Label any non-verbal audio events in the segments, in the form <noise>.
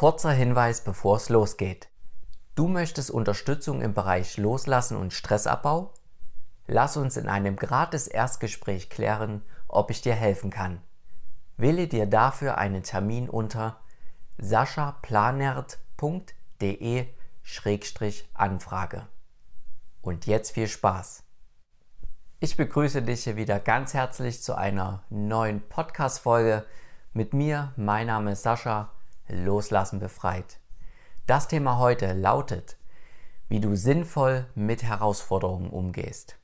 Kurzer Hinweis, bevor es losgeht. Du möchtest Unterstützung im Bereich Loslassen und Stressabbau? Lass uns in einem gratis Erstgespräch klären, ob ich dir helfen kann. Wähle dir dafür einen Termin unter saschaplanert.de-anfrage. Und jetzt viel Spaß! Ich begrüße dich hier wieder ganz herzlich zu einer neuen Podcast-Folge mit mir. Mein Name ist Sascha, Loslassen befreit. Das Thema heute lautet, wie du sinnvoll mit Herausforderungen umgehst.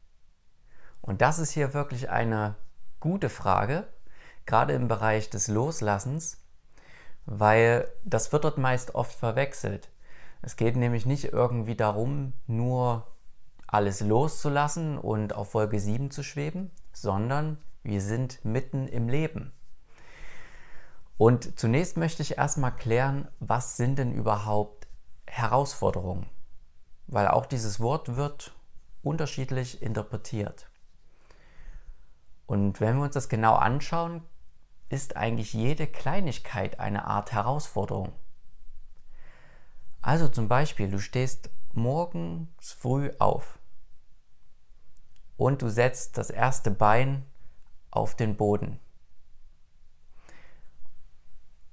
Und das ist hier wirklich eine gute Frage, gerade im Bereich des Loslassens, weil das wird dort meist oft verwechselt. Es geht nämlich nicht irgendwie darum, nur alles loszulassen und auf Folge 7 zu schweben, sondern wir sind mitten im Leben. Und zunächst möchte ich erstmal klären, was sind denn überhaupt Herausforderungen? Weil auch dieses Wort wird unterschiedlich interpretiert. Und wenn wir uns das genau anschauen, ist eigentlich jede Kleinigkeit eine Art Herausforderung. Also zum Beispiel, du stehst morgens früh auf und du setzt das erste Bein auf den Boden.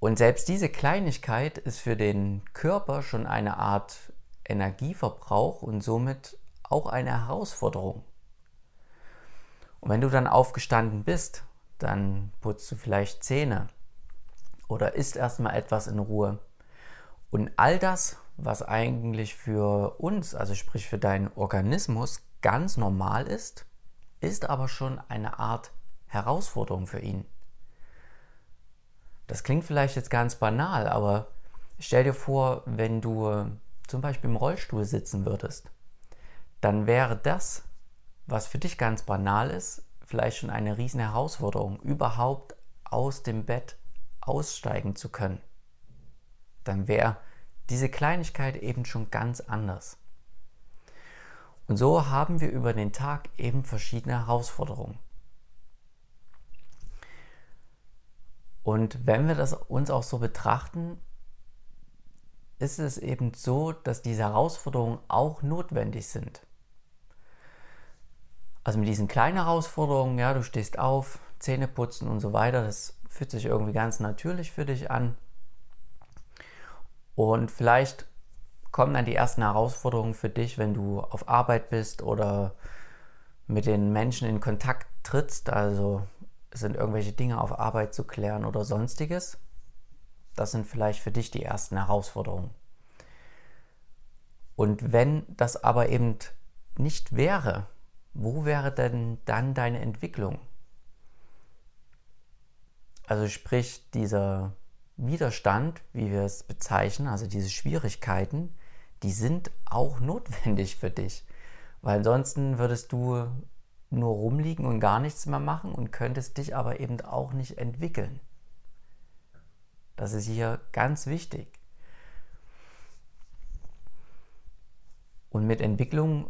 Und selbst diese Kleinigkeit ist für den Körper schon eine Art Energieverbrauch und somit auch eine Herausforderung. Und wenn du dann aufgestanden bist, dann putzt du vielleicht Zähne oder isst erstmal etwas in Ruhe. Und all das, was eigentlich für uns, also sprich für deinen Organismus, ganz normal ist, ist aber schon eine Art Herausforderung für ihn. Das klingt vielleicht jetzt ganz banal, aber stell dir vor, wenn du zum Beispiel im Rollstuhl sitzen würdest, dann wäre das was für dich ganz banal ist, vielleicht schon eine riesen Herausforderung, überhaupt aus dem Bett aussteigen zu können, dann wäre diese Kleinigkeit eben schon ganz anders. Und so haben wir über den Tag eben verschiedene Herausforderungen. Und wenn wir das uns auch so betrachten, ist es eben so, dass diese Herausforderungen auch notwendig sind. Also mit diesen kleinen Herausforderungen, ja, du stehst auf, Zähne putzen und so weiter, das fühlt sich irgendwie ganz natürlich für dich an. Und vielleicht kommen dann die ersten Herausforderungen für dich, wenn du auf Arbeit bist oder mit den Menschen in Kontakt trittst. Also sind irgendwelche Dinge auf Arbeit zu klären oder sonstiges. Das sind vielleicht für dich die ersten Herausforderungen. Und wenn das aber eben nicht wäre, wo wäre denn dann deine Entwicklung? Also sprich, dieser Widerstand, wie wir es bezeichnen, also diese Schwierigkeiten, die sind auch notwendig für dich. Weil ansonsten würdest du nur rumliegen und gar nichts mehr machen und könntest dich aber eben auch nicht entwickeln. Das ist hier ganz wichtig. Und mit Entwicklung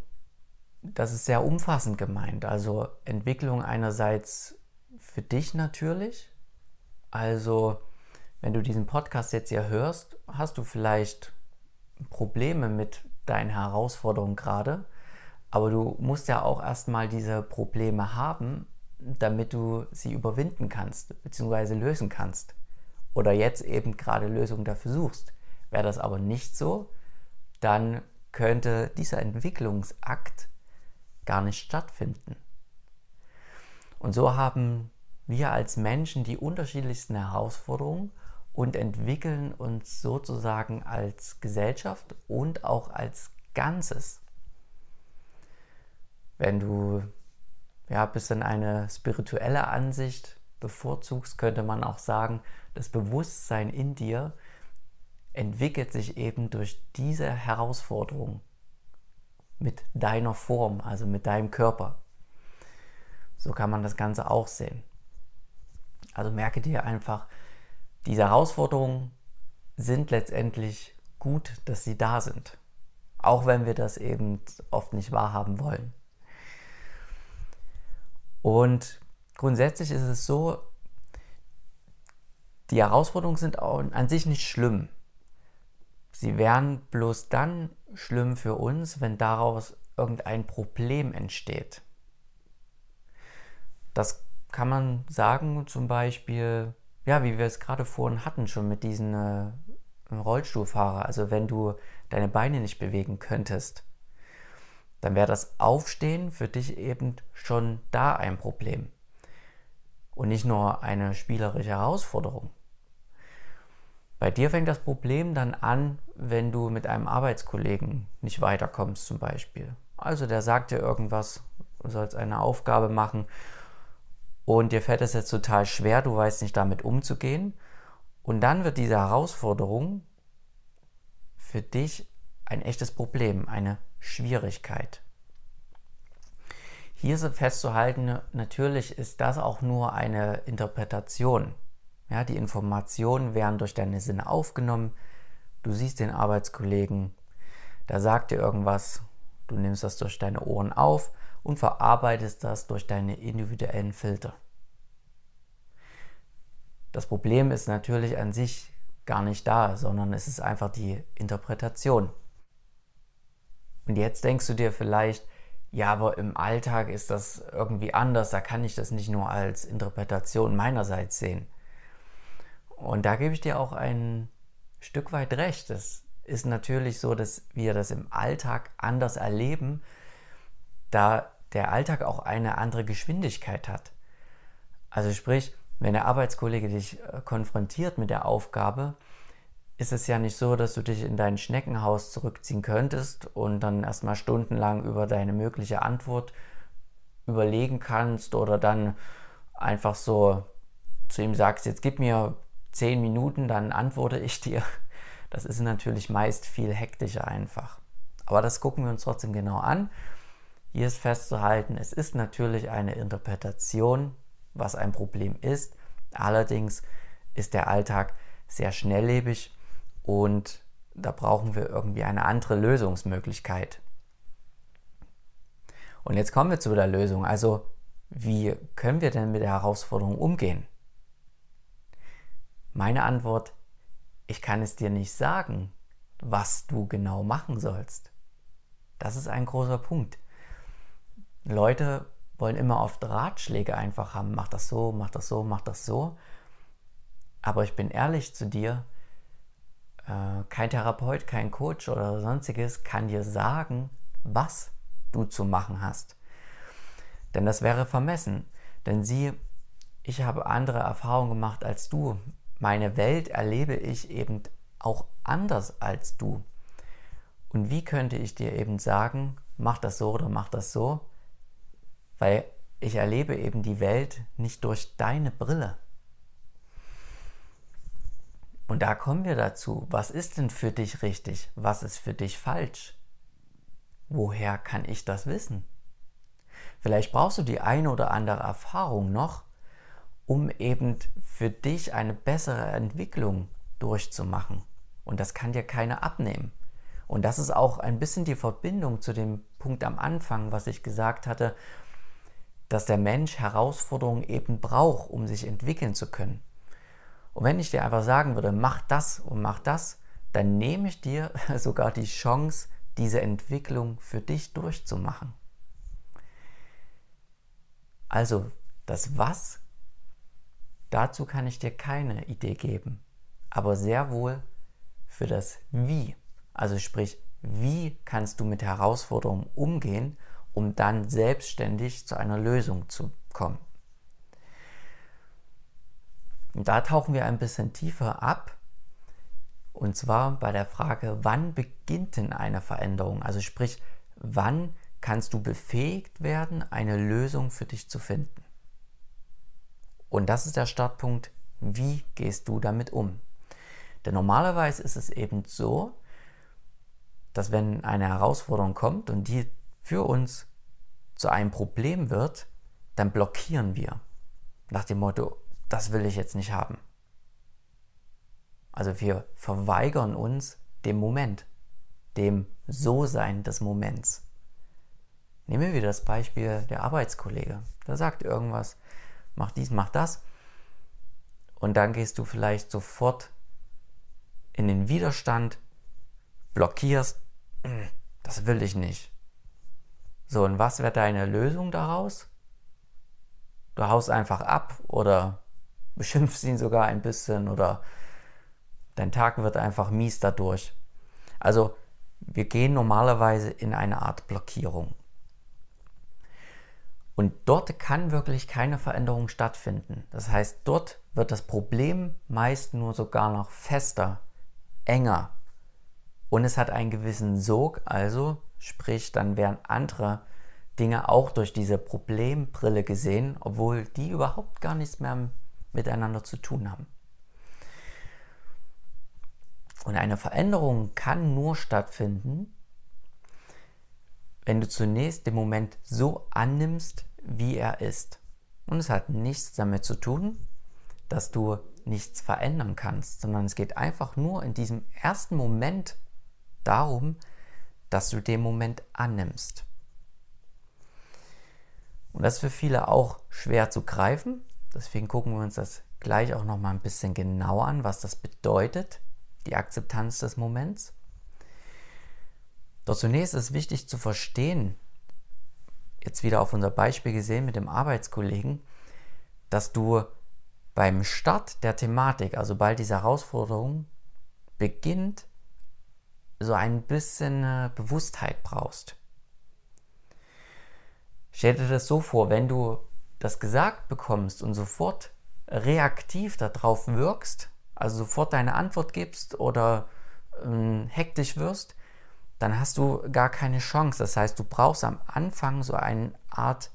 das ist sehr umfassend gemeint. Also Entwicklung einerseits für dich natürlich. Also wenn du diesen Podcast jetzt hier hörst, hast du vielleicht Probleme mit deinen Herausforderungen gerade. Aber du musst ja auch erstmal diese Probleme haben, damit du sie überwinden kannst bzw. lösen kannst. Oder jetzt eben gerade Lösungen dafür suchst. Wäre das aber nicht so, dann könnte dieser Entwicklungsakt gar nicht stattfinden. Und so haben wir als Menschen die unterschiedlichsten Herausforderungen und entwickeln uns sozusagen als Gesellschaft und auch als Ganzes. Wenn du ja, bis in eine spirituelle Ansicht bevorzugst, könnte man auch sagen, das Bewusstsein in dir entwickelt sich eben durch diese Herausforderung mit deiner Form, also mit deinem Körper. So kann man das Ganze auch sehen. Also merke dir einfach, diese Herausforderungen sind letztendlich gut, dass sie da sind. Auch wenn wir das eben oft nicht wahrhaben wollen. Und grundsätzlich ist es so, die Herausforderungen sind an sich nicht schlimm. Sie wären bloß dann schlimm für uns, wenn daraus irgendein Problem entsteht. Das kann man sagen, zum Beispiel, ja, wie wir es gerade vorhin hatten, schon mit diesen äh, Rollstuhlfahrer. Also wenn du deine Beine nicht bewegen könntest, dann wäre das Aufstehen für dich eben schon da ein Problem. Und nicht nur eine spielerische Herausforderung. Bei dir fängt das Problem dann an, wenn du mit einem Arbeitskollegen nicht weiterkommst zum Beispiel. Also der sagt dir irgendwas, du sollst eine Aufgabe machen und dir fällt es jetzt total schwer, du weißt nicht damit umzugehen. Und dann wird diese Herausforderung für dich ein echtes Problem, eine Schwierigkeit. Hier ist festzuhalten, natürlich ist das auch nur eine Interpretation. Ja, die Informationen werden durch deine Sinne aufgenommen. Du siehst den Arbeitskollegen, da sagt dir irgendwas, du nimmst das durch deine Ohren auf und verarbeitest das durch deine individuellen Filter. Das Problem ist natürlich an sich gar nicht da, sondern es ist einfach die Interpretation. Und jetzt denkst du dir vielleicht, ja, aber im Alltag ist das irgendwie anders, da kann ich das nicht nur als Interpretation meinerseits sehen. Und da gebe ich dir auch ein Stück weit recht. Es ist natürlich so, dass wir das im Alltag anders erleben, da der Alltag auch eine andere Geschwindigkeit hat. Also sprich, wenn der Arbeitskollege dich äh, konfrontiert mit der Aufgabe, ist es ja nicht so, dass du dich in dein Schneckenhaus zurückziehen könntest und dann erstmal stundenlang über deine mögliche Antwort überlegen kannst oder dann einfach so zu ihm sagst, jetzt gib mir zehn Minuten, dann antworte ich dir. <laughs> Das ist natürlich meist viel hektischer einfach. Aber das gucken wir uns trotzdem genau an. Hier ist festzuhalten, es ist natürlich eine Interpretation, was ein Problem ist. Allerdings ist der Alltag sehr schnelllebig und da brauchen wir irgendwie eine andere Lösungsmöglichkeit. Und jetzt kommen wir zu der Lösung. Also, wie können wir denn mit der Herausforderung umgehen? Meine Antwort, ich kann es dir nicht sagen, was du genau machen sollst. Das ist ein großer Punkt. Leute wollen immer oft Ratschläge einfach haben. Mach das so, mach das so, mach das so. Aber ich bin ehrlich zu dir, äh, kein Therapeut, kein Coach oder sonstiges kann dir sagen, was du zu machen hast. Denn das wäre vermessen. Denn sieh, ich habe andere Erfahrungen gemacht als du. Meine Welt erlebe ich eben auch anders als du. Und wie könnte ich dir eben sagen, mach das so oder mach das so? Weil ich erlebe eben die Welt nicht durch deine Brille. Und da kommen wir dazu, was ist denn für dich richtig, was ist für dich falsch? Woher kann ich das wissen? Vielleicht brauchst du die eine oder andere Erfahrung noch, um eben für dich eine bessere Entwicklung durchzumachen. Und das kann dir keiner abnehmen. Und das ist auch ein bisschen die Verbindung zu dem Punkt am Anfang, was ich gesagt hatte, dass der Mensch Herausforderungen eben braucht, um sich entwickeln zu können. Und wenn ich dir einfach sagen würde, mach das und mach das, dann nehme ich dir <laughs> sogar die Chance, diese Entwicklung für dich durchzumachen. Also das Was, dazu kann ich dir keine Idee geben, aber sehr wohl für das Wie. Also sprich, wie kannst du mit Herausforderungen umgehen, um dann selbstständig zu einer Lösung zu kommen. Und da tauchen wir ein bisschen tiefer ab. Und zwar bei der Frage, wann beginnt denn eine Veränderung? Also sprich, wann kannst du befähigt werden, eine Lösung für dich zu finden? Und das ist der Startpunkt, wie gehst du damit um? Denn normalerweise ist es eben so, dass wenn eine Herausforderung kommt und die für uns zu einem Problem wird, dann blockieren wir. Nach dem Motto, das will ich jetzt nicht haben. Also wir verweigern uns dem Moment, dem So-Sein des Moments. Nehmen wir wieder das Beispiel der Arbeitskollege. Der sagt irgendwas, mach dies, mach das. Und dann gehst du vielleicht sofort in den Widerstand blockierst, <clears throat> das will ich nicht. So, und was wäre deine Lösung daraus? Du haust einfach ab oder beschimpfst ihn sogar ein bisschen oder dein Tag wird einfach mies dadurch. Also wir gehen normalerweise in eine Art Blockierung. Und dort kann wirklich keine Veränderung stattfinden. Das heißt, dort wird das Problem meist nur sogar noch fester, enger. Und es hat einen gewissen Sog, also sprich, dann werden andere Dinge auch durch diese Problembrille gesehen, obwohl die überhaupt gar nichts mehr miteinander zu tun haben. Und eine Veränderung kann nur stattfinden, wenn du zunächst den Moment so annimmst, wie er ist. Und es hat nichts damit zu tun, dass du nichts verändern kannst, sondern es geht einfach nur in diesem ersten Moment darum, dass du den Moment annimmst. Und das ist für viele auch schwer zu greifen. Deswegen gucken wir uns das gleich auch noch mal ein bisschen genauer an, was das bedeutet, die Akzeptanz des Moments. Doch zunächst ist wichtig zu verstehen, jetzt wieder auf unser Beispiel gesehen mit dem Arbeitskollegen, dass du beim Start der Thematik, also bald diese Herausforderung beginnt, so ein bisschen äh, Bewusstheit brauchst. Stell dir das so vor, wenn du das gesagt bekommst und sofort reaktiv darauf wirkst, also sofort deine Antwort gibst oder ähm, hektisch wirst, dann hast du gar keine Chance. Das heißt, du brauchst am Anfang so eine Art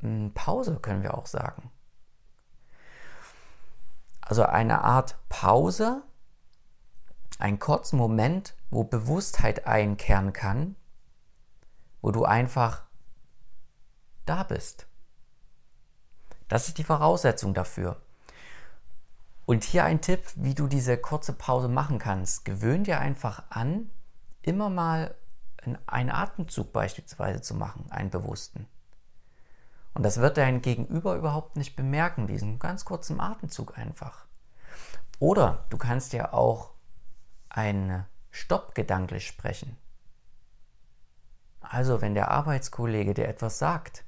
hm, Pause, können wir auch sagen. Also eine Art Pause, einen kurzen Moment, wo Bewusstheit einkehren kann, wo du einfach da bist. Das ist die Voraussetzung dafür. Und hier ein Tipp, wie du diese kurze Pause machen kannst. Gewöhn dir einfach an, immer mal einen Atemzug beispielsweise zu machen, einen bewussten. Und das wird dein Gegenüber überhaupt nicht bemerken, diesen ganz kurzen Atemzug einfach. Oder du kannst ja auch einen Stopp gedanklich sprechen. Also, wenn der Arbeitskollege dir etwas sagt,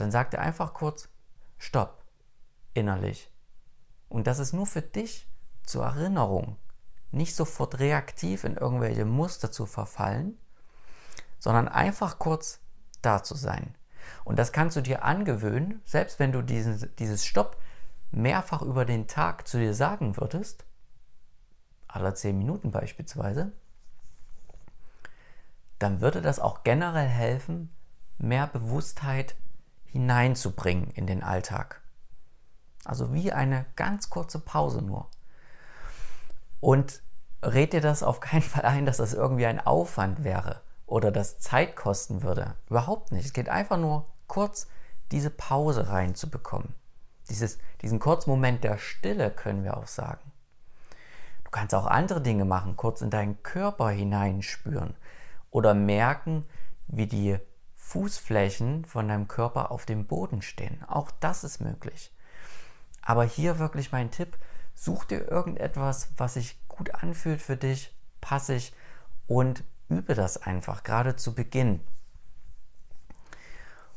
dann sagt er einfach kurz Stopp innerlich. Und das ist nur für dich zur Erinnerung nicht sofort reaktiv in irgendwelche Muster zu verfallen, sondern einfach kurz da zu sein. Und das kannst du dir angewöhnen, selbst wenn du diesen, dieses Stopp mehrfach über den Tag zu dir sagen würdest, alle zehn Minuten beispielsweise, dann würde das auch generell helfen, mehr Bewusstheit hineinzubringen in den Alltag. Also wie eine ganz kurze Pause nur. Und red dir das auf keinen Fall ein, dass das irgendwie ein Aufwand wäre oder das Zeit kosten würde. Überhaupt nicht. Es geht einfach nur kurz diese Pause reinzubekommen. Dieses, diesen kurzen Moment der Stille können wir auch sagen. Du kannst auch andere Dinge machen, kurz in deinen Körper hineinspüren oder merken, wie die Fußflächen von deinem Körper auf dem Boden stehen. Auch das ist möglich. Aber hier wirklich mein Tipp, Such dir irgendetwas, was sich gut anfühlt für dich, passig und übe das einfach, gerade zu Beginn.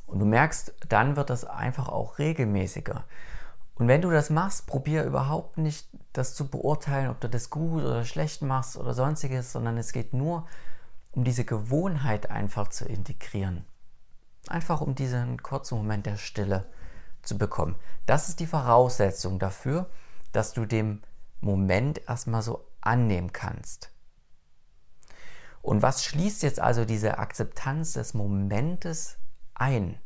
Und du merkst, dann wird das einfach auch regelmäßiger. Und wenn du das machst, probier überhaupt nicht das zu beurteilen, ob du das gut oder schlecht machst oder sonstiges, sondern es geht nur um diese Gewohnheit einfach zu integrieren. Einfach um diesen kurzen Moment der Stille zu bekommen. Das ist die Voraussetzung dafür, dass du dem Moment erstmal so annehmen kannst. Und was schließt jetzt also diese Akzeptanz des Momentes ein?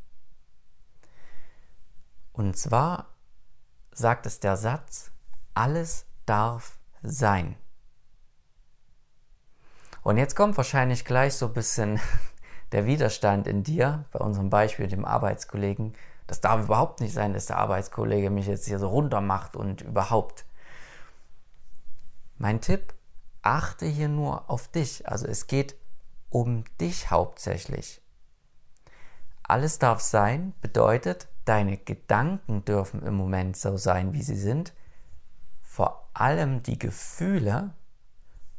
Und zwar sagt es der Satz, alles darf sein. Und jetzt kommt wahrscheinlich gleich so ein bisschen der Widerstand in dir, bei unserem Beispiel dem Arbeitskollegen, das darf überhaupt nicht sein, dass der Arbeitskollege mich jetzt hier so runter macht und überhaupt. Mein Tipp, achte hier nur auf dich. Also es geht um dich hauptsächlich. Alles darf sein bedeutet, deine Gedanken dürfen im Moment so sein, wie sie sind. Vor allem die Gefühle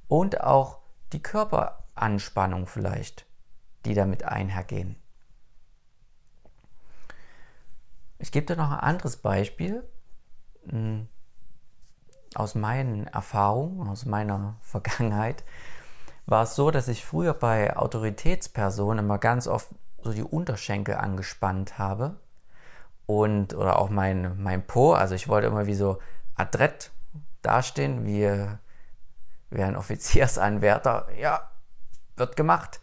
und auch die Körperanspannung vielleicht, die damit einhergehen. Ich gebe dir noch ein anderes Beispiel hm, aus meinen Erfahrungen, aus meiner Vergangenheit. War es so, dass ich früher bei Autoritätspersonen immer ganz oft so die Unterschenkel angespannt habe und oder auch mein, mein Po, also ich wollte immer wie so adrett dastehen, wie, wie ein <laughs> Offiziersanwärter. Ja, wird gemacht.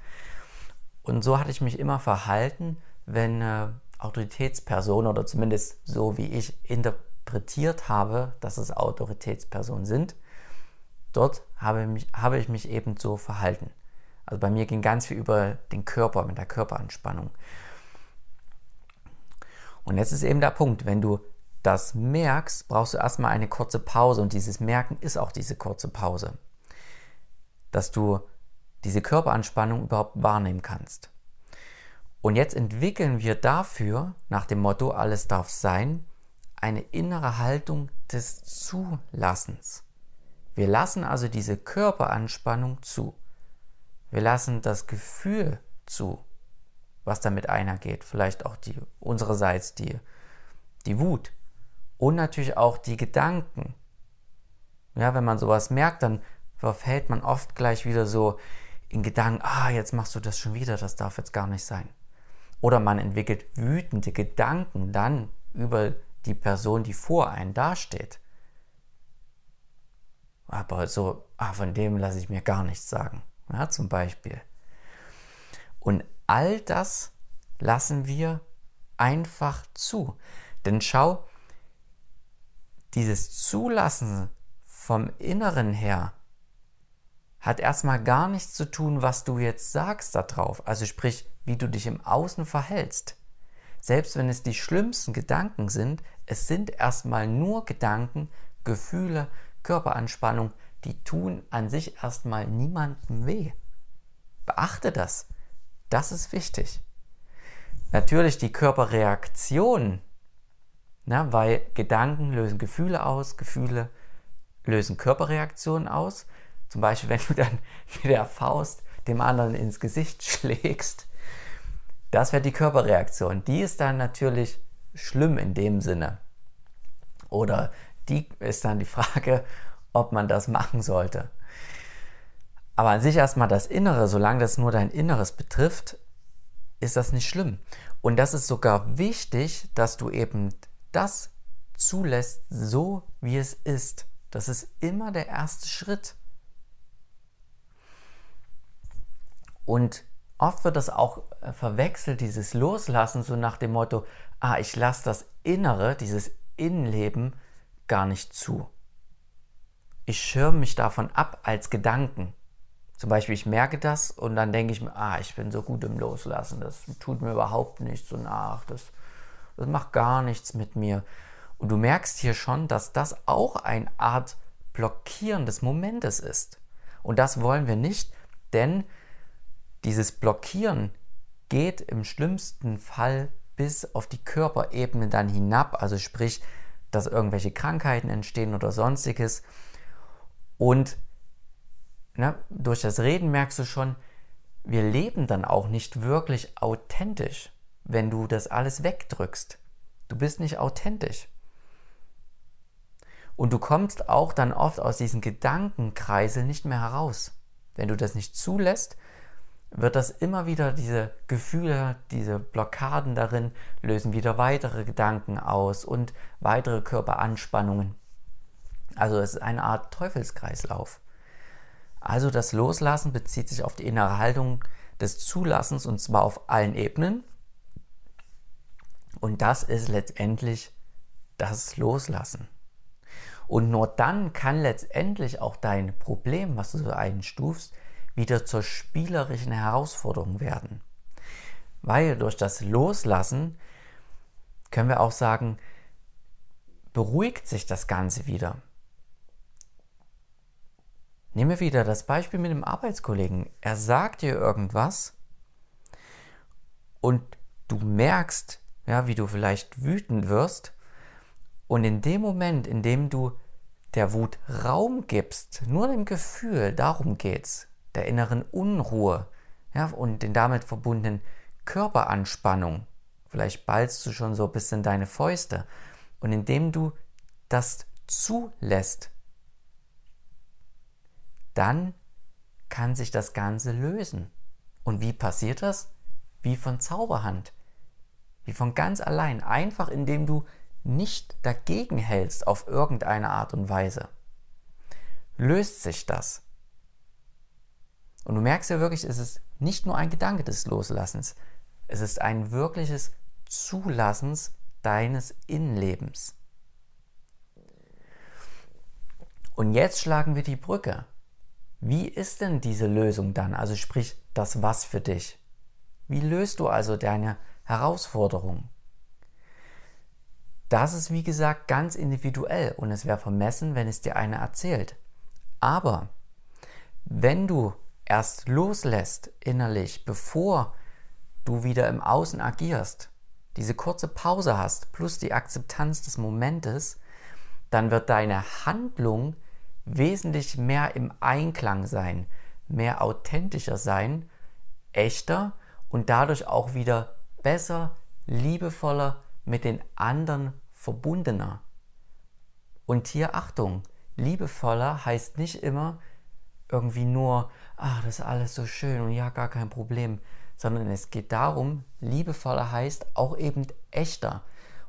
Und so hatte ich mich immer verhalten, wenn äh, Autoritätspersonen oder zumindest so wie ich interpretiert habe, dass es Autoritätspersonen sind, dort habe, mich, habe ich mich eben so verhalten. Also bei mir ging ganz viel über den Körper, mit der Körperanspannung. Und jetzt ist eben der Punkt, wenn du das merkst, brauchst du erstmal eine kurze Pause und dieses Merken ist auch diese kurze Pause. Dass du diese Körperanspannung überhaupt wahrnehmen kannst. Und jetzt entwickeln wir dafür, nach dem Motto, alles darf sein, eine innere Haltung des Zulassens. Wir lassen also diese Körperanspannung zu. Wir lassen das Gefühl zu, was damit einhergeht. Vielleicht auch die unsererseits die, die Wut und natürlich auch die Gedanken. Ja, wenn man sowas merkt, dann verfällt man oft gleich wieder so in Gedanken, ah, jetzt machst du das schon wieder, das darf jetzt gar nicht sein. Oder man entwickelt wütende Gedanken dann über die Person, die vor einem dasteht. Aber so, ah, von dem lasse ich mir gar nichts sagen. Ja, zum Beispiel. Und all das lassen wir einfach zu. Denn schau, dieses Zulassen vom Inneren her hat erstmal gar nichts zu tun, was du jetzt sagst darauf. Also sprich, wie du dich im Außen verhältst. Selbst wenn es die schlimmsten Gedanken sind, es sind erstmal nur Gedanken, Gefühle, Körperanspannung, die tun an sich erstmal niemandem weh. Beachte das. Das ist wichtig. Natürlich die Körperreaktion, na, weil Gedanken lösen Gefühle aus, Gefühle lösen Körperreaktionen aus. Zum Beispiel, wenn du dann <laughs> mit der Faust dem anderen ins Gesicht <laughs> schlägst, das wäre die Körperreaktion. Die ist dann natürlich schlimm in dem Sinne. Oder die ist dann die Frage, ob man das machen sollte. Aber an sich erstmal das Innere, solange das nur dein Inneres betrifft, ist das nicht schlimm. Und das ist sogar wichtig, dass du eben das zulässt, so wie es ist. Das ist immer der erste Schritt. Und oft wird das auch äh, verwechselt, dieses Loslassen, so nach dem Motto, ah, ich lasse das Innere, dieses Innenleben gar nicht zu. Ich schirme mich davon ab als Gedanken. Zum Beispiel, ich merke das und dann denke ich mir, ah, ich bin so gut im Loslassen, das tut mir überhaupt nichts und ach, das, das macht gar nichts mit mir. Und du merkst hier schon, dass das auch eine Art Blockieren des Momentes ist. Und das wollen wir nicht, denn dieses Blockieren geht im schlimmsten Fall bis auf die Körperebene dann hinab, also sprich, dass irgendwelche Krankheiten entstehen oder sonstiges. Und na, durch das Reden merkst du schon, wir leben dann auch nicht wirklich authentisch, wenn du das alles wegdrückst. Du bist nicht authentisch. Und du kommst auch dann oft aus diesen Gedankenkreisel nicht mehr heraus. Wenn du das nicht zulässt, wird das immer wieder diese Gefühle, diese Blockaden darin lösen wieder weitere Gedanken aus und weitere Körperanspannungen. Also es ist eine Art Teufelskreislauf. Also das Loslassen bezieht sich auf die innere Haltung des Zulassens und zwar auf allen Ebenen. Und das ist letztendlich das Loslassen. Und nur dann kann letztendlich auch dein Problem, was du so einstufst, wieder zur spielerischen Herausforderung werden. Weil durch das Loslassen können wir auch sagen, beruhigt sich das Ganze wieder. Nehmen wir wieder das Beispiel mit dem Arbeitskollegen. Er sagt dir irgendwas und du merkst, ja, wie du vielleicht wütend wirst. Und in dem Moment, in dem du der Wut Raum gibst, nur dem Gefühl, darum geht's, der inneren Unruhe ja, und den damit verbundenen Körperanspannung, vielleicht ballst du schon so bis in deine Fäuste, und indem du das zulässt, dann kann sich das Ganze lösen. Und wie passiert das? Wie von Zauberhand. Wie von ganz allein. Einfach indem du nicht dagegen hältst auf irgendeine Art und Weise. Löst sich das. Und du merkst ja wirklich, es ist nicht nur ein Gedanke des Loslassens. Es ist ein wirkliches Zulassens deines Innenlebens. Und jetzt schlagen wir die Brücke. Wie ist denn diese Lösung dann? Also sprich das Was für dich. Wie löst du also deine Herausforderung? Das ist wie gesagt ganz individuell und es wäre vermessen, wenn es dir einer erzählt. Aber wenn du erst loslässt innerlich, bevor du wieder im Außen agierst, diese kurze Pause hast, plus die Akzeptanz des Momentes, dann wird deine Handlung wesentlich mehr im Einklang sein, mehr authentischer sein, echter und dadurch auch wieder besser, liebevoller mit den anderen verbundener. Und hier Achtung, liebevoller heißt nicht immer irgendwie nur, ach, das ist alles so schön und ja, gar kein Problem, sondern es geht darum, liebevoller heißt auch eben echter.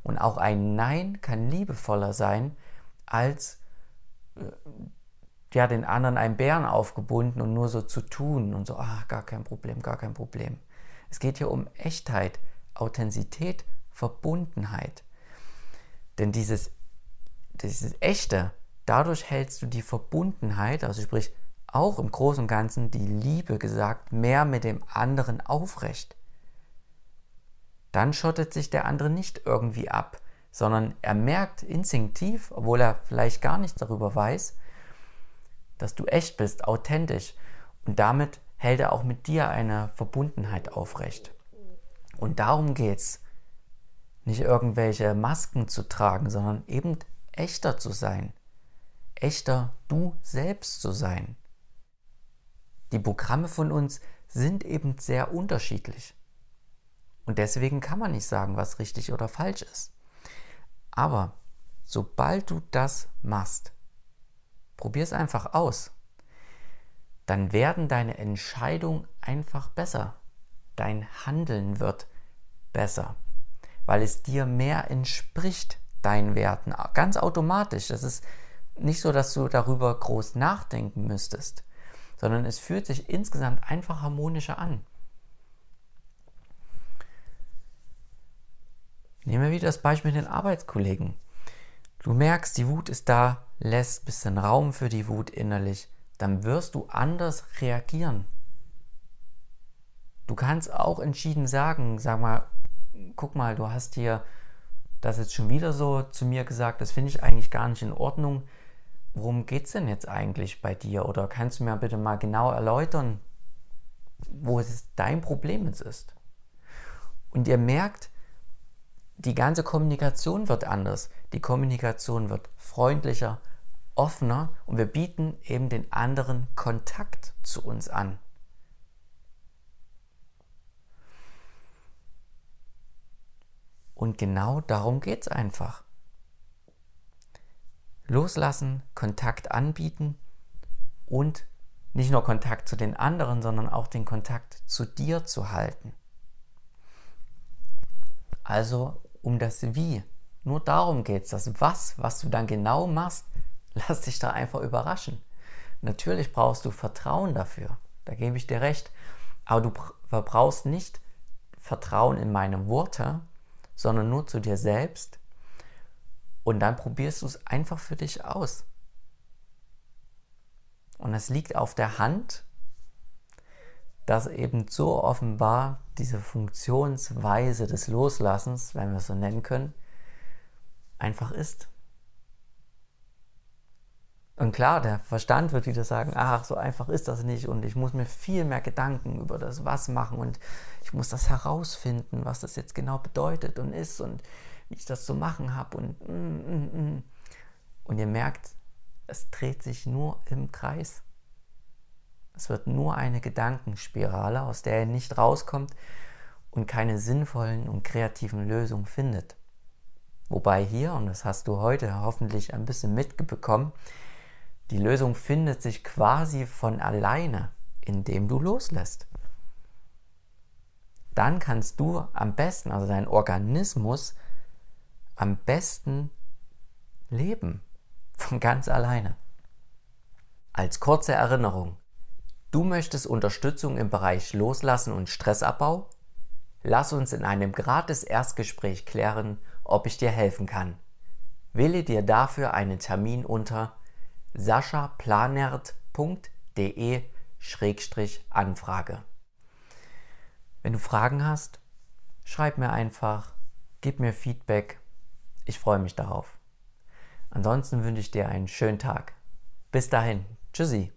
Und auch ein Nein kann liebevoller sein als äh, ja, den anderen einen Bären aufgebunden und nur so zu tun und so, ach, gar kein Problem, gar kein Problem. Es geht hier um Echtheit, Authentizität, Verbundenheit. Denn dieses, dieses Echte, dadurch hältst du die Verbundenheit, also sprich auch im Großen und Ganzen die Liebe gesagt, mehr mit dem anderen aufrecht. Dann schottet sich der andere nicht irgendwie ab, sondern er merkt instinktiv, obwohl er vielleicht gar nichts darüber weiß, dass du echt bist, authentisch. Und damit hält er auch mit dir eine Verbundenheit aufrecht. Und darum geht es, nicht irgendwelche Masken zu tragen, sondern eben echter zu sein. Echter du selbst zu sein. Die Programme von uns sind eben sehr unterschiedlich. Und deswegen kann man nicht sagen, was richtig oder falsch ist. Aber sobald du das machst, probier es einfach aus, dann werden deine Entscheidungen einfach besser. Dein Handeln wird besser, weil es dir mehr entspricht, deinen Werten. Ganz automatisch. Das ist nicht so, dass du darüber groß nachdenken müsstest sondern es fühlt sich insgesamt einfach harmonischer an. Nehmen wir wieder das Beispiel mit den Arbeitskollegen. Du merkst, die Wut ist da, lässt ein bisschen Raum für die Wut innerlich, dann wirst du anders reagieren. Du kannst auch entschieden sagen, sag mal, guck mal, du hast hier das jetzt schon wieder so zu mir gesagt, das finde ich eigentlich gar nicht in Ordnung worum geht es denn jetzt eigentlich bei dir? Oder kannst du mir bitte mal genau erläutern, wo es dein Problem jetzt ist? Und ihr merkt, die ganze Kommunikation wird anders. Die Kommunikation wird freundlicher, offener und wir bieten eben den anderen Kontakt zu uns an. Und genau darum geht es einfach. Loslassen, Kontakt anbieten und nicht nur Kontakt zu den anderen, sondern auch den Kontakt zu dir zu halten. Also um das Wie. Nur darum geht es. Das Was, was du dann genau machst, <laughs> lass dich da einfach überraschen. Natürlich brauchst du Vertrauen dafür. Da gebe ich dir recht. Aber du verbrauchst nicht Vertrauen in meine Worte, sondern nur zu dir selbst und dann probierst du es einfach für dich aus. Und es liegt auf der Hand, dass eben so offenbar diese Funktionsweise des Loslassens, wenn wir es so nennen können, einfach ist. Und klar, der Verstand wird wieder sagen, ach, so einfach ist das nicht und ich muss mir viel mehr Gedanken über das Was machen und ich muss das herausfinden, was das jetzt genau bedeutet und ist und wie ich das zu machen habe und mm, mm, mm. und ihr merkt, es dreht sich nur im Kreis. Es wird nur eine Gedankenspirale, aus der er nicht rauskommt und keine sinnvollen und kreativen Lösungen findet. Wobei hier, und das hast du heute hoffentlich ein bisschen mitbekommen, die Lösung findet sich quasi von alleine, indem du loslässt. Dann kannst du am besten, also dein Organismus, am besten leben. Von ganz alleine. Als kurze Erinnerung. Du möchtest Unterstützung im Bereich Loslassen und Stressabbau? Lass uns in einem gratis Erstgespräch klären, ob ich dir helfen kann. Wähle dir dafür einen Termin unter saschaplanert.de-anfrage. Wenn du Fragen hast, schreib mir einfach, gib mir Feedback. Ich freue mich darauf. Ansonsten wünsche ich dir einen schönen Tag. Bis dahin. Tschüssi.